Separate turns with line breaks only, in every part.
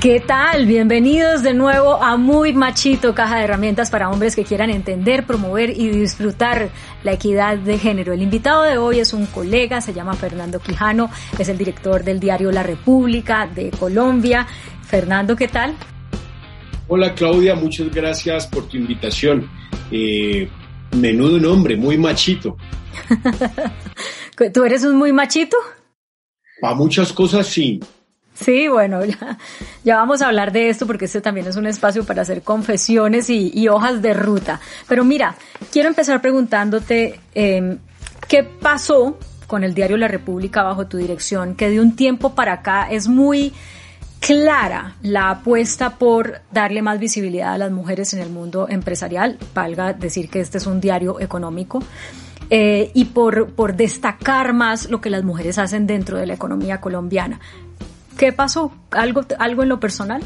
¿Qué tal? Bienvenidos de nuevo a Muy Machito, caja de herramientas para hombres que quieran entender, promover y disfrutar la equidad de género. El invitado de hoy es un colega, se llama Fernando Quijano, es el director del diario La República de Colombia. Fernando, ¿qué tal?
Hola Claudia, muchas gracias por tu invitación. Eh, menudo nombre, muy machito.
¿Tú eres un muy machito?
Para muchas cosas sí.
Sí, bueno, ya, vamos a hablar de esto porque este también es un espacio para hacer confesiones y, hojas de ruta. Pero mira, quiero empezar preguntándote em, qué pasó con el diario La República bajo tu dirección, que de un tiempo para acá es muy clara la apuesta por darle más visibilidad a las mujeres en el mundo empresarial, valga decir que este es un diario económico. Eh, y por, por destacar más lo que las mujeres hacen dentro de la economía colombiana. ¿Qué pasó? ¿Algo, algo en lo personal?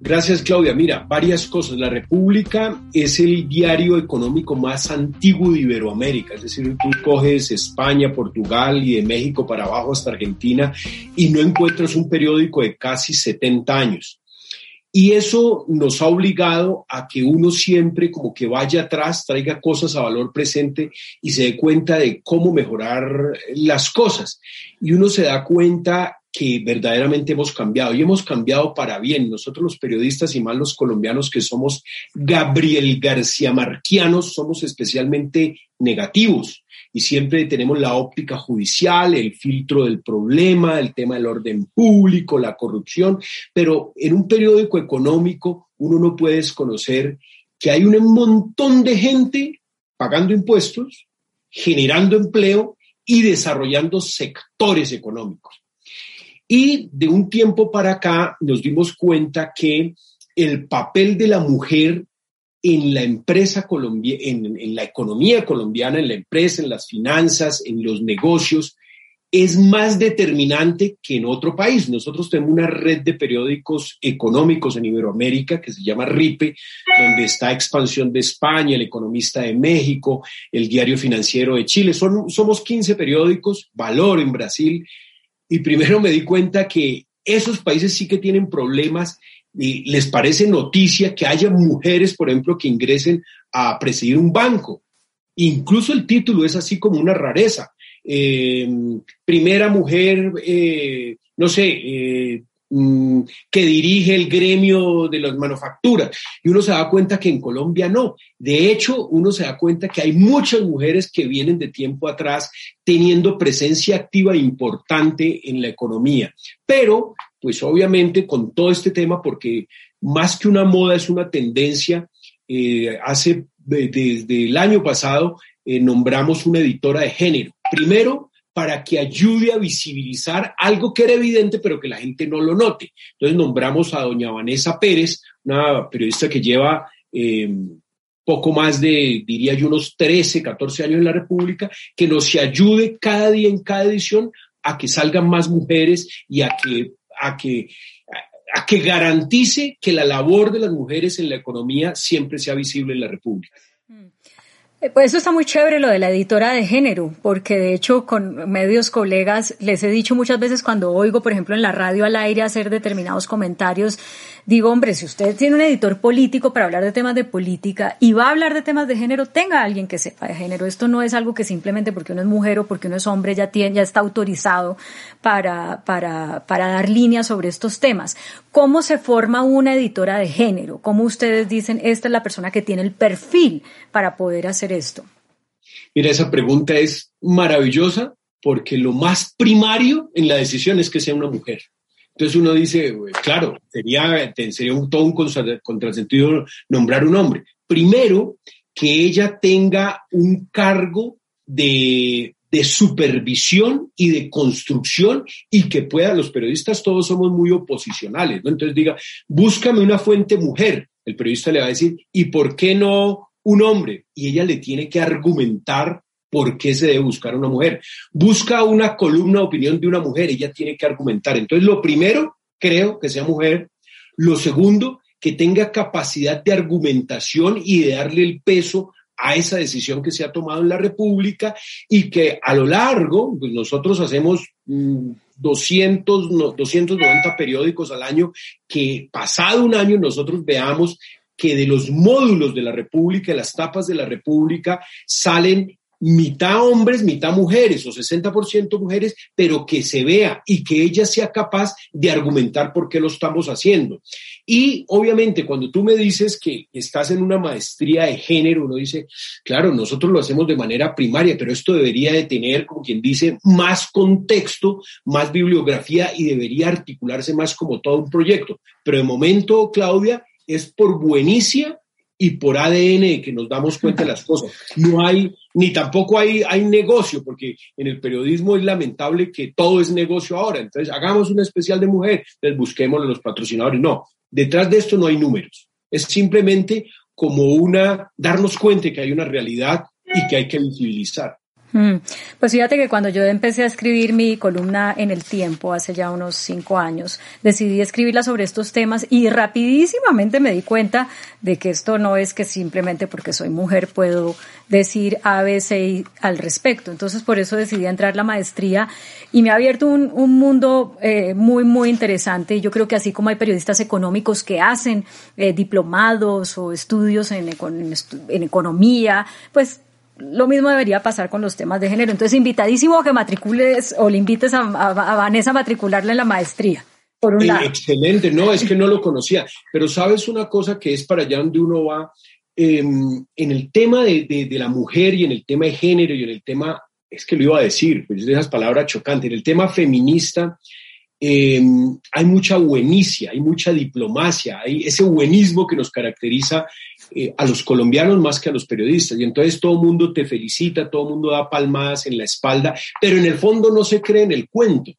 Gracias, Claudia. Mira, varias cosas. La República es el diario económico más antiguo de Iberoamérica. Es decir, tú coges España, Portugal y de México para abajo hasta Argentina y no encuentras un periódico de casi 70 años. Y eso nos ha obligado a que uno siempre como que vaya atrás, traiga cosas a valor presente y se dé cuenta de cómo mejorar las cosas. Y uno se da cuenta que verdaderamente hemos cambiado y hemos cambiado para bien. Nosotros los periodistas y más los colombianos que somos Gabriel García Marquianos somos especialmente negativos y siempre tenemos la óptica judicial, el filtro del problema, el tema del orden público, la corrupción, pero en un periódico económico uno no puede desconocer que hay un montón de gente pagando impuestos, generando empleo y desarrollando sectores económicos. Y de un tiempo para acá nos dimos cuenta que el papel de la mujer en la empresa colombiana, en, la economía colombiana, en la empresa, en las finanzas, en los negocios, es más determinante que en otro país. Nosotros tenemos una red de periódicos económicos en Iberoamérica que se llama RIPE, donde está Expansión de España, El Economista de México, el Diario Financiero de Chile. Son, somos 15 periódicos, Valor en Brasil, y primero me di cuenta que esos países sí que tienen problemas y les parece noticia que haya mujeres, por ejemplo, que ingresen a presidir un banco. Incluso el título es así como una rareza. Eh, primera mujer, eh, no sé, eh, que dirige el gremio de las manufacturas. Y uno se da cuenta que en Colombia no. De hecho, uno se da cuenta que hay muchas mujeres que vienen de tiempo atrás teniendo presencia activa importante en la economía. Pero, pues obviamente con todo este tema, porque más que una moda es una tendencia, eh, hace desde el año pasado eh, nombramos una editora de género. Primero, para que ayude a visibilizar algo que era evidente, pero que la gente no lo note. Entonces nombramos a doña Vanessa Pérez, una periodista que lleva eh, poco más de, diría yo, unos 13, 14 años en la República, que nos ayude cada día en cada edición a que salgan más mujeres y a que, a que, a que garantice que la labor de las mujeres en la economía siempre sea visible en la República.
Eh, pues eso está muy chévere lo de la editora de género, porque de hecho con medios colegas les he dicho muchas veces cuando oigo, por ejemplo, en la radio al aire hacer determinados comentarios, digo, hombre, si usted tiene un editor político para hablar de temas de política y va a hablar de temas de género, tenga a alguien que sepa de género. Esto no es algo que simplemente porque uno es mujer o porque uno es hombre ya tiene, ya está autorizado para, para, para dar líneas sobre estos temas. ¿Cómo se forma una editora de género? ¿Cómo ustedes dicen, esta es la persona que tiene el perfil para poder hacer esto?
Mira, esa pregunta es maravillosa porque lo más primario en la decisión es que sea una mujer. Entonces uno dice, claro, sería, sería un, todo un contrasentido nombrar un hombre. Primero, que ella tenga un cargo de, de supervisión y de construcción y que pueda, los periodistas todos somos muy oposicionales, ¿no? Entonces diga, búscame una fuente mujer. El periodista le va a decir, ¿y por qué no un hombre y ella le tiene que argumentar por qué se debe buscar una mujer. Busca una columna de opinión de una mujer, ella tiene que argumentar. Entonces, lo primero, creo que sea mujer. Lo segundo, que tenga capacidad de argumentación y de darle el peso a esa decisión que se ha tomado en la República y que a lo largo, pues nosotros hacemos 200, mm, 290 periódicos al año, que pasado un año nosotros veamos que de los módulos de la República, de las tapas de la República, salen mitad hombres, mitad mujeres o 60% mujeres, pero que se vea y que ella sea capaz de argumentar por qué lo estamos haciendo. Y obviamente cuando tú me dices que estás en una maestría de género, uno dice, claro, nosotros lo hacemos de manera primaria, pero esto debería de tener, como quien dice, más contexto, más bibliografía y debería articularse más como todo un proyecto. Pero de momento, Claudia, es por buenicia y por ADN que nos damos cuenta de las cosas. No hay, ni tampoco hay, hay negocio, porque en el periodismo es lamentable que todo es negocio ahora. Entonces, hagamos un especial de mujer, entonces busquemos los patrocinadores. No, detrás de esto no hay números. Es simplemente como una, darnos cuenta que hay una realidad y que hay que visibilizar.
Mm. Pues fíjate que cuando yo empecé a escribir mi columna en el tiempo, hace ya unos cinco años, decidí escribirla sobre estos temas y rapidísimamente me di cuenta de que esto no es que simplemente porque soy mujer puedo decir A, al respecto. Entonces por eso decidí entrar la maestría y me ha abierto un, mundo eh, muy, muy interesante. Yo creo que así como hay periodistas económicos que hacen eh, diplomados o estudios en, en economía, pues lo mismo debería pasar con los temas de género. Entonces, invitadísimo a que matricules o le invites a, Vanessa a matricularle en la maestría. Por un
eh,
lado.
Excelente, no, es que no lo conocía. Pero sabes una cosa que es para allá donde uno va, em, en el tema de, la mujer y en el tema de género y en el tema, es que lo iba a decir, pues esas palabras chocantes, en el tema feminista, em, hay mucha buenicia, hay mucha diplomacia, hay ese buenismo que nos caracteriza eh, a los colombianos más que a los periodistas. Y entonces todo el mundo te felicita, todo el mundo da palmadas en la espalda, pero en el fondo no se cree en el cuento.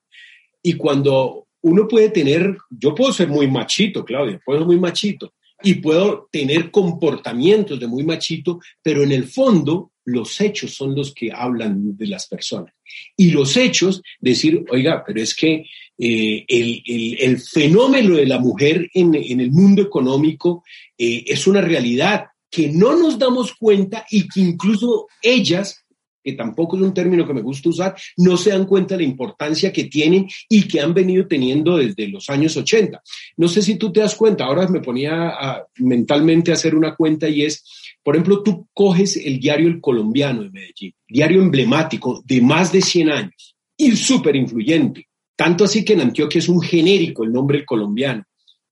Y cuando uno puede tener, yo puedo ser muy machito, Claudia, puedo ser muy machito, y puedo tener comportamientos de muy machito, pero en el fondo los hechos son los que hablan de las personas. Y los hechos, decir, oiga, pero es que eh, el, fenómeno de la mujer en, el mundo económico eh, es una realidad que no nos damos cuenta y que incluso ellas, que tampoco es un término que me gusta usar, no se dan cuenta de la importancia que tienen y que han venido teniendo desde los años 80. No sé si tú te das cuenta, ahora me ponía mentalmente a hacer una cuenta y es, por ejemplo, tú coges el diario El Colombiano de Medellín, diario emblemático de más de 100 años y súper influyente tanto así que en Antioquia es un genérico el nombre colombiano.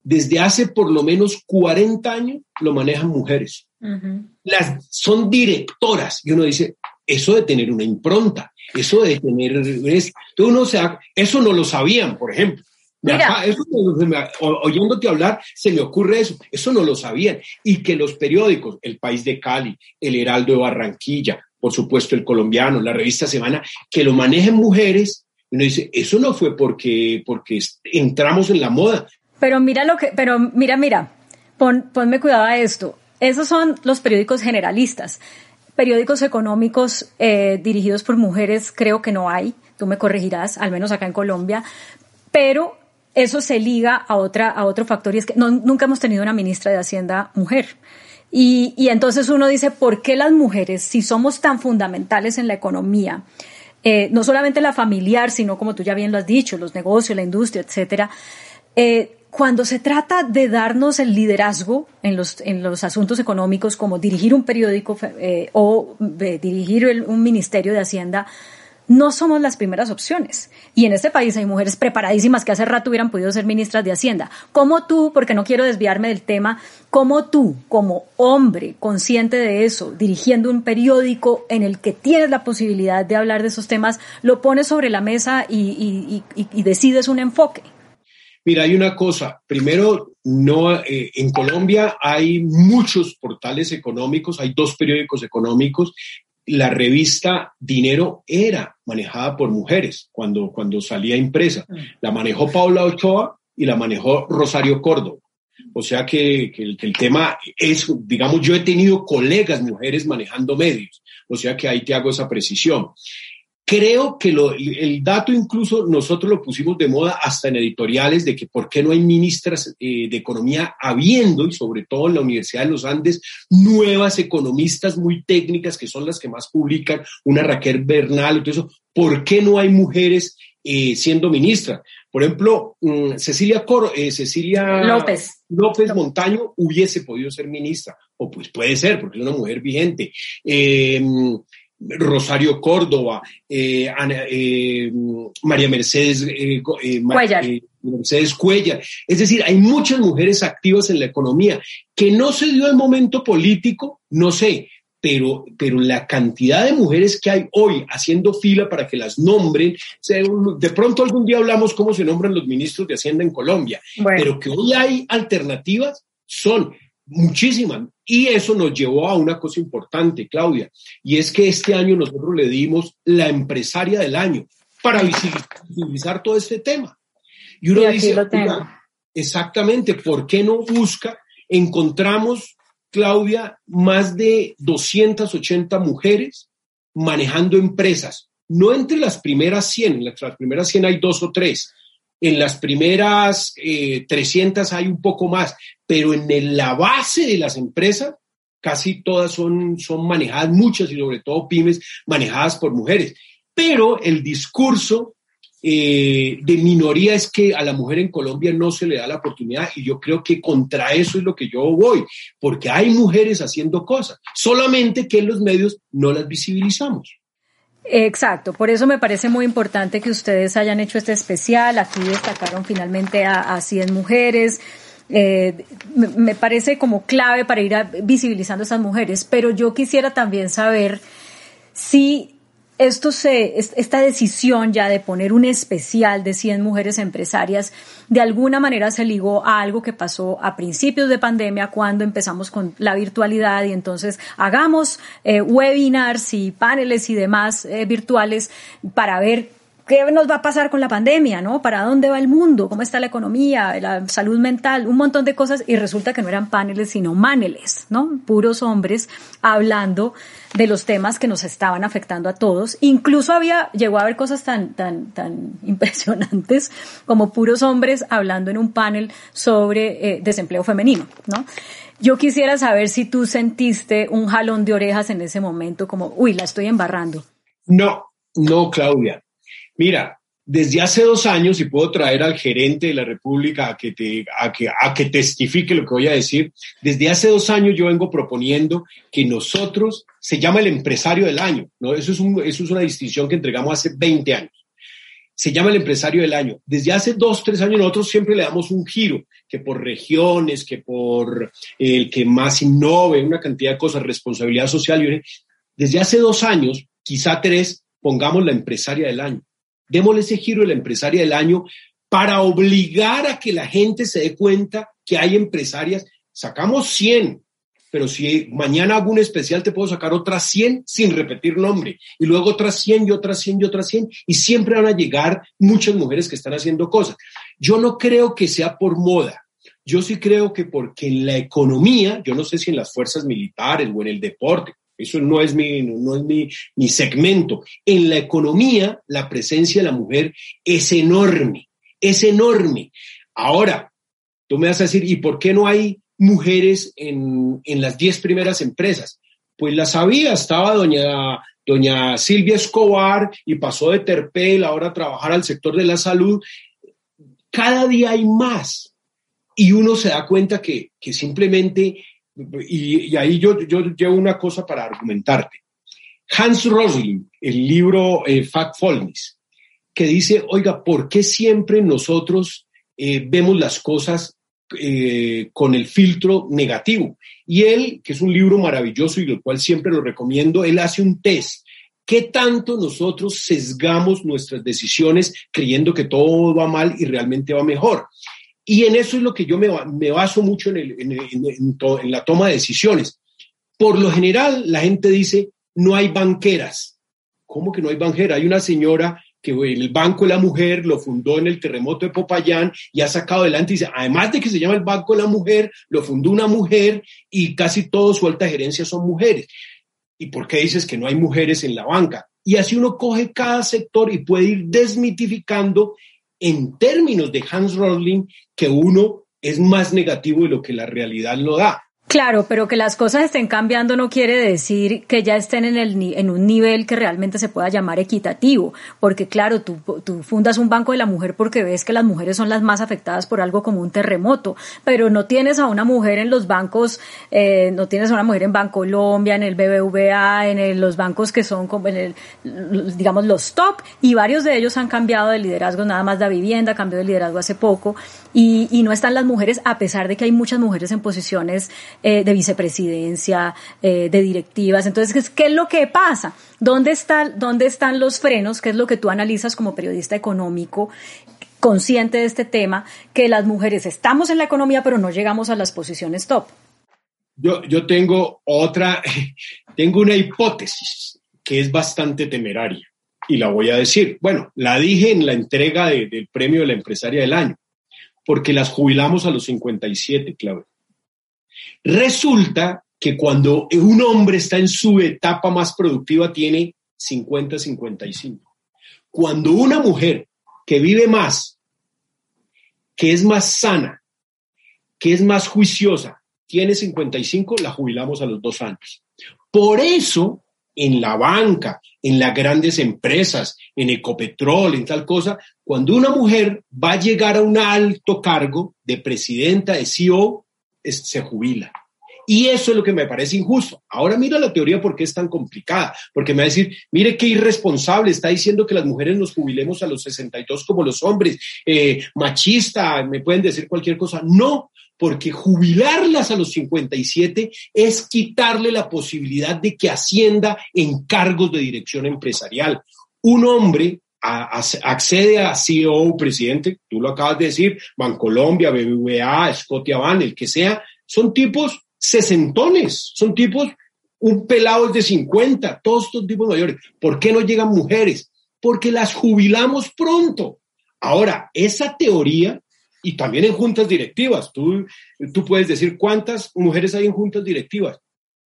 Desde hace por lo menos 40 años lo manejan mujeres. Las son directoras y uno dice, eso de tener una impronta, eso de tener uno eso no lo sabían, por ejemplo. oyéndote hablar, se me ocurre eso. Eso no lo sabían. Y que los periódicos, El País de Cali, El Heraldo de Barranquilla, por supuesto El Colombiano, la revista Semana, que lo manejen mujeres, uno dice, eso no fue porque, porque entramos en la moda.
Pero mira lo que, pero mira, mira, pon, ponme cuidado a esto. Esos son los periódicos generalistas. Periódicos económicos eh, dirigidos por mujeres creo que no hay, tú me corregirás, al menos acá en Colombia, pero eso se liga a, otra, a otro factor y es que nunca hemos tenido una ministra de Hacienda mujer. Y, y entonces uno dice, ¿por qué las mujeres, si somos tan fundamentales en la economía, eh, no solamente la familiar, sino como tú ya bien lo has dicho, los negocios, la industria, etcétera. Eh, cuando se trata de darnos el liderazgo en los, en los asuntos económicos, como dirigir un periódico eh, o dirigir un ministerio de Hacienda, no somos las primeras opciones. Y en este país hay mujeres preparadísimas que hace rato hubieran podido ser ministras de Hacienda. Como tú, porque no quiero desviarme del tema, como tú, como hombre consciente de eso, dirigiendo un periódico en el que tienes la posibilidad de hablar de esos temas, lo pones sobre la mesa y, decides un enfoque?
Mira, hay una cosa. Primero, no, eh, en Colombia hay muchos portales económicos, hay dos periódicos económicos la revista Dinero era manejada por mujeres cuando, cuando salía impresa. Mm. La manejó Paula Ochoa y la manejó Rosario Córdoba. O sea que, el, tema es, digamos, yo he tenido colegas mujeres manejando medios. O sea que ahí te hago esa precisión. Creo que lo, el dato incluso nosotros lo pusimos de moda hasta en editoriales de que por qué no hay ministras eh, de economía habiendo, y sobre todo en la Universidad de los Andes, nuevas economistas muy técnicas que son las que más publican, una Raquel Bernal y todo eso, ¿por qué no hay mujeres eh, siendo ministras? Por ejemplo, mm, Cecilia, Cor eh, Cecilia
López.
López Montaño hubiese podido ser ministra, o pues puede ser, porque es una mujer vigente. Rosario Córdoba, eh, eh, María Mercedes, eh,
Cuellar.
Mercedes Cuellar. Es decir, hay muchas mujeres activas en la economía. Que no se dio el momento político, no sé, pero, pero la cantidad de mujeres que hay hoy haciendo fila para que las nombren, de pronto algún día hablamos cómo se nombran los ministros de Hacienda en Colombia, pero que hoy hay alternativas, son muchísimas. Y eso nos llevó a una cosa importante, Claudia, y es que este año nosotros le dimos la empresaria del año para visibilizar todo este tema. Y uno dice, exactamente, ¿por qué no busca? Encontramos, Claudia, más de 280 mujeres manejando empresas, no entre las primeras 100, entre las primeras 100 hay dos o tres, en las primeras 300 eh, hay un poco más, pero en la base de las empresas casi todas son, son manejadas, muchas y sobre todo pymes, manejadas por mujeres. Pero el discurso eh, de minoría es que a la mujer en Colombia no se le da la oportunidad y yo creo que contra eso es lo que yo voy, porque hay mujeres haciendo cosas, solamente que en los medios no las visibilizamos.
Exacto, por eso me parece muy importante que ustedes hayan hecho este especial. Aquí destacaron finalmente a, a 100 mujeres. Eh, me, parece como clave para ir visibilizando a esas mujeres, pero yo quisiera también saber si esto se, esta decisión ya de poner un especial de 100 mujeres empresarias, de alguna manera se ligó a algo que pasó a principios de pandemia cuando empezamos con la virtualidad y entonces hagamos eh, webinars y paneles y demás eh, virtuales para ver ¿Qué nos va a pasar con la pandemia, no? ¿Para dónde va el mundo? ¿Cómo está la economía, la salud mental? Un montón de cosas y resulta que no eran paneles, sino maneles, ¿no? Puros hombres hablando de los temas que nos estaban afectando a todos. Incluso había, llegó a haber cosas tan, tan, tan impresionantes como puros hombres hablando en un panel sobre eh, desempleo femenino, ¿no? Yo quisiera saber si tú sentiste un jalón de orejas en ese momento, como, uy, la estoy embarrando.
No, no, Claudia. Mira, desde hace dos años, y puedo traer al gerente de la República a que, te, a, que, a que testifique lo que voy a decir, desde hace dos años yo vengo proponiendo que nosotros, se llama el empresario del año, ¿no? Eso es, un, eso es una distinción que entregamos hace 20 años. Se llama el empresario del año. Desde hace dos, tres años nosotros siempre le damos un giro, que por regiones, que por el que más innove, una cantidad de cosas, responsabilidad social. Desde hace dos años, quizá tres, pongamos la empresaria del año Démosle ese giro de la empresaria del año para obligar a que la gente se dé cuenta que hay empresarias. Sacamos 100, pero si mañana hago un especial te puedo sacar otras 100 sin repetir nombre y luego otras 100 y otras 100 y otras 100 y siempre van a llegar muchas mujeres que están haciendo cosas. Yo no creo que sea por moda. Yo sí creo que porque en la economía, yo no sé si en las fuerzas militares o en el deporte, eso no es, mi, no es mi, segmento. En la economía, la presencia de la mujer es enorme, es enorme. Ahora, tú me vas a decir, ¿y por qué no hay mujeres en, las diez primeras empresas? Pues las había, estaba doña, doña Silvia Escobar y pasó de Terpel ahora a trabajar al sector de la salud. Cada día hay más. Y uno se da cuenta que, que simplemente y, ahí yo, yo llevo una cosa para argumentarte. Hans Rosling, el libro eh, Factfulness, que dice, oiga, ¿por qué siempre nosotros eh, vemos las cosas eh, con el filtro negativo? Y él, que es un libro maravilloso y el cual siempre lo recomiendo, él hace un test. ¿Qué tanto nosotros sesgamos nuestras decisiones creyendo que todo va mal y realmente va mejor? Y en eso es lo que yo me, baso mucho en, la toma de decisiones. Por lo general, la gente dice, no hay banqueras. ¿Cómo que no hay banquera? Hay una señora que el Banco de la Mujer lo fundó en el terremoto de Popayán y ha sacado adelante, y dice, además de que se llama el Banco de la Mujer, lo fundó una mujer y casi todo su alta gerencia son mujeres. ¿Y por qué dices que no hay mujeres en la banca? Y así uno coge cada sector y puede ir desmitificando en términos de Hans Rosling que uno es más negativo de lo que la realidad lo da.
Claro, pero que las cosas estén cambiando no quiere decir que ya estén en, el, en un nivel que realmente se pueda llamar equitativo, porque claro, tú, fundas un banco de la mujer porque ves que las mujeres son las más afectadas por algo como un terremoto, pero no tienes a una mujer en los bancos, eh, no tienes a una mujer en Bancolombia, en el BBVA, en los bancos que son como en el, digamos, los top, y varios de ellos han cambiado de liderazgo, nada más la vivienda cambió de liderazgo hace poco, y, y no están las mujeres, a pesar de que hay muchas mujeres en posiciones eh, de vicepresidencia, eh, de directivas. Entonces, ¿qué es lo que pasa? ¿Dónde, está, ¿Dónde están los frenos? ¿Qué es lo que tú analizas como periodista económico? consciente de este tema, que las mujeres estamos en la economía, pero no llegamos a las posiciones top.
Yo, yo tengo otra, tengo una hipótesis que es bastante temeraria y la voy a decir. Bueno, la dije en la entrega del premio de la empresaria del año, porque las jubilamos a los 57, Claudia. Resulta que cuando un hombre está en su etapa más productiva tiene 50, 55. Cuando una mujer que vive más, que es más sana, que es más juiciosa, tiene 55, la jubilamos a los dos años. Por eso, en la banca, en las grandes empresas, en Ecopetrol, en tal cosa, cuando una mujer va a llegar a un alto cargo de presidenta, de CEO, se jubila. Y eso es lo que me parece injusto. Ahora mira la teoría por qué es tan complicada, porque me va a decir, mire qué irresponsable, está diciendo que las mujeres nos jubilemos a los 62 como los hombres, eh, machista, me pueden decir cualquier cosa. No, porque jubilarlas a los 57 es quitarle la posibilidad de que ascienda en cargos de dirección empresarial. Un hombre accede a CEO, presidente, tú lo acabas de decir, Bancolombia, BBVA, Scotiabank, el que sea, son tipos sesentones, son tipos, un pelado de 50, todos estos tipos mayores. ¿Por qué no llegan mujeres? Porque las jubilamos pronto. Ahora, esa teoría, y también en juntas directivas, tú, tú puedes decir cuántas mujeres hay en juntas directivas.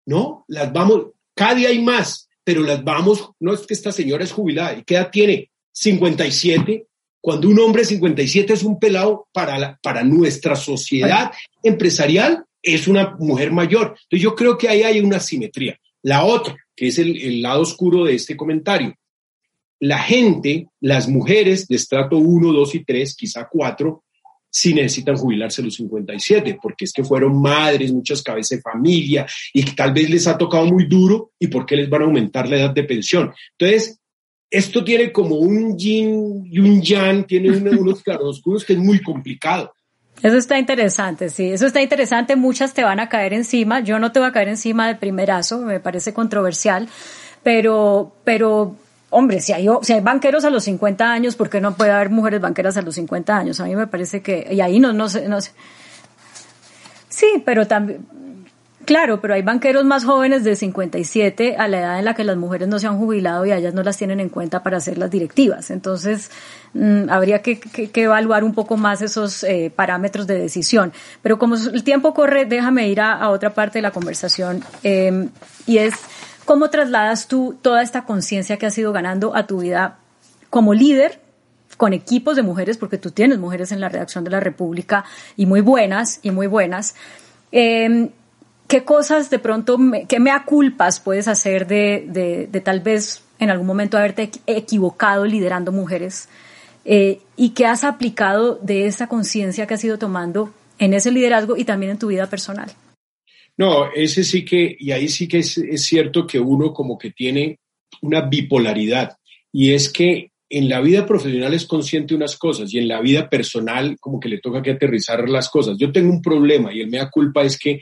No, las vamos, cada día hay más, pero las vamos, no es que esta señora es jubilada, ¿y qué edad tiene? 57, cuando un hombre de 57 es un pelado para, para nuestra sociedad empresarial, es una mujer mayor. Entonces yo creo que ahí hay una simetría. La otra, que es el, lado oscuro de este comentario, la gente, las mujeres de estrato 1, 2 y 3, quizá 4, sí necesitan jubilarse los 57, porque es que fueron madres, muchas cabezas de familia y tal vez les ha tocado muy duro y por qué les van a aumentar la edad de pensión. Entonces, esto tiene como un yin y un yang, tiene unos claroscuros que es muy complicado.
Eso está interesante, sí, eso está interesante. Muchas te van a caer encima. Yo no te voy a caer encima de primerazo, me parece controversial, pero, pero, hombre, si hay, si hay banqueros a los 50 años, ¿por qué no puede haber mujeres banqueras a los 50 años? A mí me parece que, y ahí no, no no sé. Sí, pero también, Claro, pero hay banqueros más jóvenes de 57 a la edad en la que las mujeres no se han jubilado y ellas no las tienen en cuenta para hacer las directivas. Entonces, mm, habría que, evaluar un poco más esos eh, parámetros de decisión. Pero como el tiempo corre, déjame ir a, otra parte de la conversación em, y es cómo trasladas tú toda esta conciencia que has ido ganando a tu vida como líder con equipos de mujeres, porque tú tienes mujeres en la redacción de la República y muy buenas, y muy buenas. Eh, ¿qué cosas de pronto, me, qué mea culpas puedes hacer de, de, tal vez en algún momento haberte equivocado liderando mujeres? Eh, y qué has aplicado de esa conciencia que has ido tomando en ese liderazgo y también en tu vida personal.
No, ese sí que, y ahí sí que es, es cierto que uno como que tiene una bipolaridad, y es que en la vida profesional es consciente de unas cosas y en la vida personal como que le toca que aterrizar las cosas. Yo tengo un problema y el mea culpa es que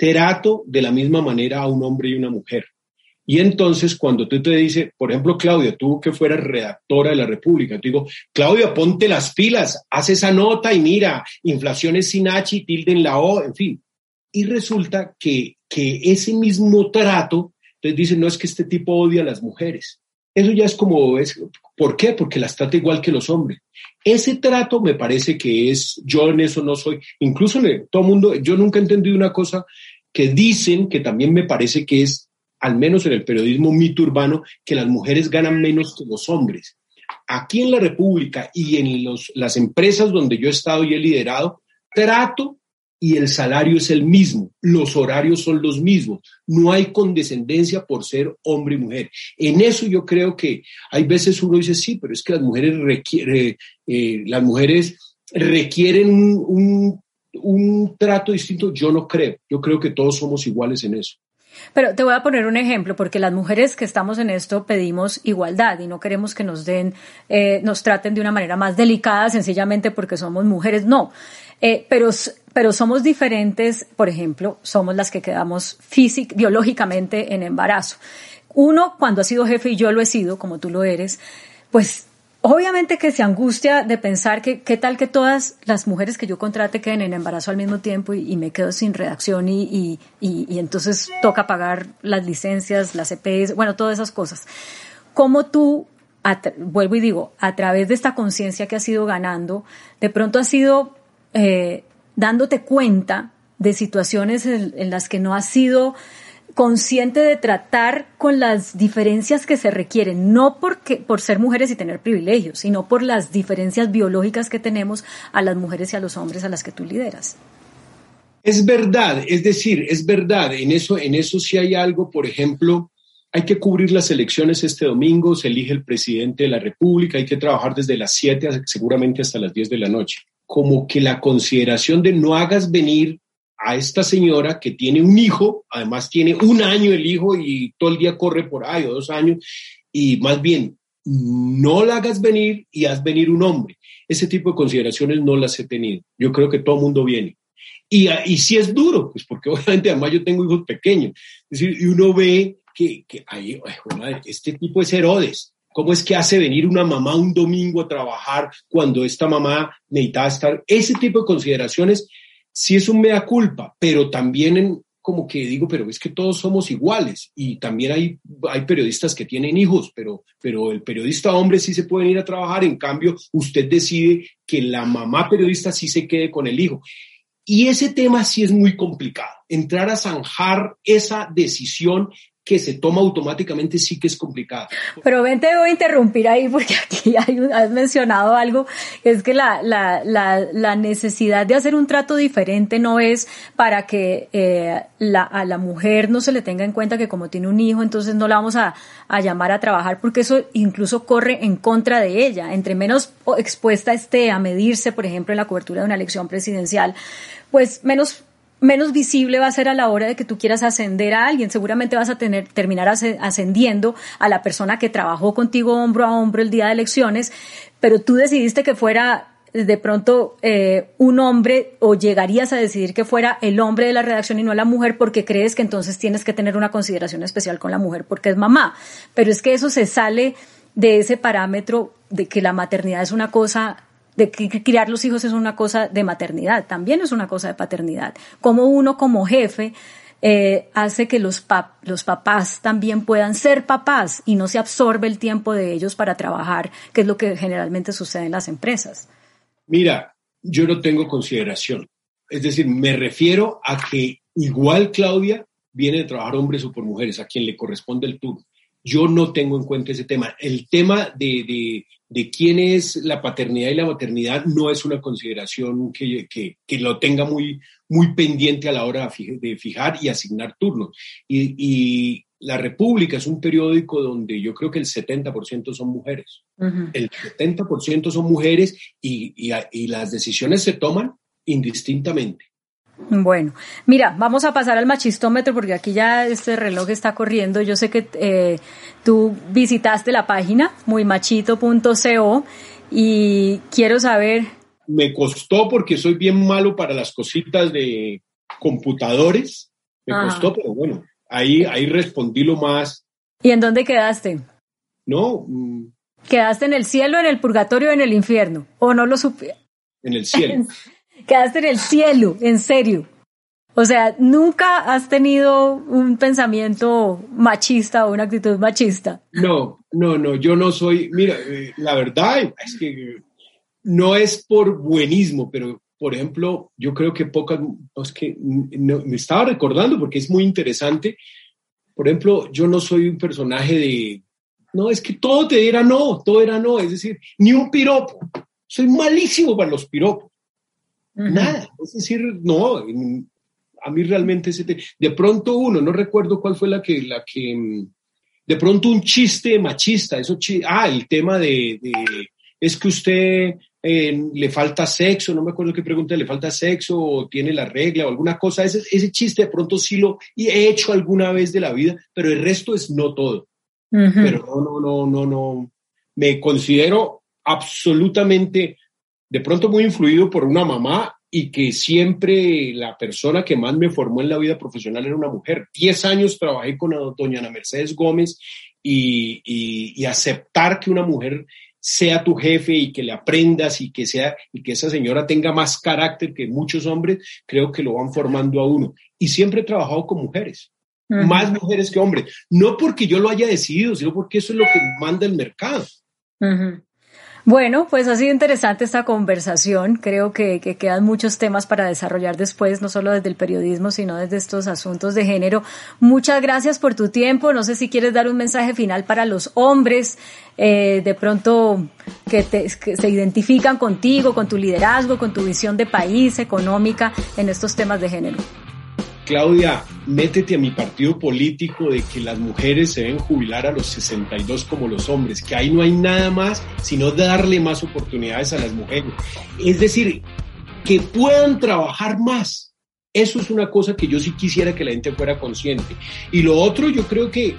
trato de la misma manera a un hombre y una mujer. Y entonces cuando tú te dices, por ejemplo, Claudia, tú que fueras redactora de la República, te digo, Claudia, ponte las pilas, haz esa nota y mira, inflación es sin H y tilde en la O, en fin. Y resulta que, que ese mismo trato, entonces dicen, no es que este tipo odia a las mujeres. Eso ya es como, es, ¿por qué? Porque las trata igual que los hombres. Ese trato me parece que es, yo en eso no soy, incluso en todo el mundo, yo nunca he entendido una cosa que dicen que también me parece que es al menos en el periodismo mito urbano, que las mujeres ganan menos que los hombres. Aquí en la República y en los, las empresas donde yo he estado y he liderado, trato y el salario es el mismo, los horarios son los mismos, no hay condescendencia por ser hombre y mujer. En eso yo creo que hay veces uno dice, sí, pero es que las mujeres, requiere, eh, las mujeres requieren un trato distinto, yo no creo, yo creo que todos somos iguales en eso.
Pero te voy a poner un ejemplo, porque las mujeres que estamos en esto pedimos igualdad y no queremos que nos den, eh, nos traten de una manera más delicada sencillamente porque somos mujeres, no. Eh, pero, pero somos diferentes, por ejemplo, somos las que quedamos físic, biológicamente en embarazo. Uno, cuando ha sido jefe y yo lo he sido, como tú lo eres, pues Obviamente que se angustia de pensar que qué tal que todas las mujeres que yo contrate queden en embarazo al mismo tiempo y, me quedo sin redacción y, y, y, entonces toca pagar las licencias, las EPS, bueno, todas esas cosas. ¿Cómo tú, vuelvo y digo, a través de esta conciencia que has ido ganando, de pronto has ido eh, dándote cuenta de situaciones en las que no has sido consciente de tratar con las diferencias que se requieren, no porque, por ser mujeres y tener privilegios, sino por las diferencias biológicas que tenemos a las mujeres y a los hombres a las que tú lideras.
Es verdad, es decir, es verdad, en eso, en eso sí hay algo, por ejemplo, hay que cubrir las elecciones este domingo, se elige el presidente de la República, hay que trabajar desde las 7 seguramente hasta las 10 de la noche. Como que la consideración de no hagas venir a esta señora que tiene un hijo, además tiene un año el hijo y todo el día corre por ahí o dos años, y más bien no la hagas venir y haz venir un hombre. Ese tipo de consideraciones no las he tenido. Yo creo que todo el mundo viene. Y, y sí es duro, pues porque obviamente además yo tengo hijos pequeños. Es decir, y uno ve que, que madre, este tipo es Herodes. ¿Cómo es que hace venir una mamá un domingo a trabajar cuando esta mamá necesitaba estar? Ese tipo de consideraciones sí es un mea culpa, pero también como que digo, pero es que todos somos iguales y también hay, hay periodistas que tienen hijos, pero, pero el periodista hombre sí se puede ir a trabajar, en cambio usted decide que la mamá periodista sí se quede con el hijo. Y ese tema sí es muy complicado, entrar a zanjar esa decisión que se toma automáticamente sí que es complicado.
Pero ven, te voy a interrumpir ahí porque aquí hay has mencionado algo, es que la, la, la, la, necesidad de hacer un trato diferente no es para que eh, la, a la mujer no se le tenga en cuenta que como tiene un hijo, entonces no la vamos a, a llamar a trabajar, porque eso incluso corre en contra de ella. Entre menos expuesta esté a medirse, por ejemplo, en la cobertura de una elección presidencial, pues menos menos visible va a ser a la hora de que tú quieras ascender a alguien. Seguramente vas a tener, terminar ascendiendo a la persona que trabajó contigo hombro a hombro el día de elecciones, pero tú decidiste que fuera de pronto eh, un hombre o llegarías a decidir que fuera el hombre de la redacción y no la mujer porque crees que entonces tienes que tener una consideración especial con la mujer porque es mamá. Pero es que eso se sale de ese parámetro de que la maternidad es una cosa de que criar los hijos es una cosa de maternidad, también es una cosa de paternidad. Como uno como jefe eh, hace que los, los papás también puedan ser papás y no se absorbe el tiempo de ellos para trabajar, que es lo que generalmente sucede en las empresas.
Mira, yo no tengo consideración. Es decir, me refiero a que igual Claudia viene de trabajar hombres o por mujeres, a quien le corresponde el turno. Yo no tengo en cuenta ese tema. El tema de, quién es la paternidad y la maternidad no es una consideración que, que, lo tenga muy, muy pendiente a la hora de fijar y asignar turnos. Y, y, La República es un periódico donde yo creo que el 70% son mujeres. El 70% son mujeres y, y las decisiones se toman indistintamente.
Bueno, mira, vamos a pasar al machistómetro porque aquí ya este reloj está corriendo. Yo sé que eh, tú visitaste la página muymachito.co y quiero saber.
Me costó porque soy bien malo para las cositas de computadores. Me costó, pero bueno, ahí, ahí respondí lo más.
¿Y en dónde quedaste?
No. Mm.
¿Quedaste en el cielo, en el purgatorio, en el infierno? ¿O no lo supe?
En el cielo.
quedaste en el cielo, en serio. O sea, nunca has tenido un pensamiento machista o una actitud machista.
No, no, no, yo no soy, mira, eh, la verdad es que no es por buenismo, pero por ejemplo, yo creo que pocas, es que me estaba recordando porque es muy interesante, por ejemplo, yo no soy un personaje de, no, es que todo te era no, todo era no, es decir, ni un piropo. Soy malísimo para los piropos. Nada, es decir, no, a mí realmente ese de pronto uno, no recuerdo cuál fue la que, la que, mm, de pronto un chiste machista, eso, ah, el tema de, es que usted eh, le falta sexo, no me acuerdo qué pregunta, le falta sexo o tiene la regla o alguna cosa, ese, ese chiste de pronto sí lo he hecho alguna vez de la vida, pero el resto es no todo. Pero no, no, no, no, no, me considero absolutamente, de pronto muy influido por una mamá y que siempre la persona que más me formó en la vida profesional era una mujer. Diez años trabajé con doña Ana Mercedes Gómez y, y, aceptar que una mujer sea tu jefe y que le aprendas y que sea y que esa señora tenga más carácter que muchos hombres, creo que lo van formando a uno. Y siempre he trabajado con mujeres, más mujeres que hombres, no porque yo lo haya decidido, sino porque eso es lo que manda el mercado.
Bueno, pues ha sido interesante esta conversación. Creo que, quedan muchos temas para desarrollar después, no solo desde el periodismo, sino desde estos asuntos de género. Muchas gracias por tu tiempo. No sé si quieres dar un mensaje final para los hombres, eh, de pronto que, que se identifican contigo, con tu liderazgo, con tu visión de país, económica, en estos temas de género.
Claudia, métete a mi partido político de que las mujeres se deben jubilar a los 62 como los hombres, que ahí no hay nada más sino darle más oportunidades a las mujeres. Es decir, que puedan trabajar más. Eso es una cosa que yo sí quisiera que la gente fuera consciente. Y lo otro, yo creo que,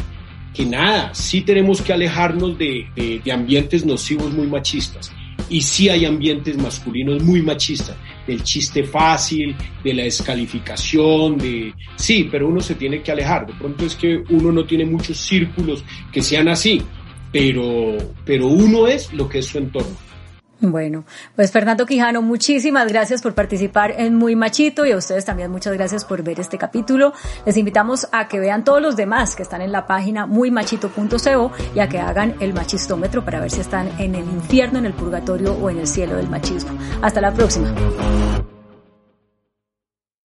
que nada, sí tenemos que alejarnos de, de, de ambientes nocivos muy machistas y sí hay ambientes masculinos muy machistas, del chiste fácil, de la descalificación, de... Sí, pero uno se tiene que alejar. De pronto es que uno no tiene muchos círculos que sean así, pero, pero uno es lo que es su entorno.
Bueno, pues Fernando Quijano, muchísimas gracias por participar en Muy Machito y a ustedes también muchas gracias por ver este capítulo. Les invitamos a que vean todos los demás que están en la página muymachito.co y a que hagan el machistómetro para ver si están en el infierno, en el purgatorio o en el cielo del machismo. Hasta la próxima.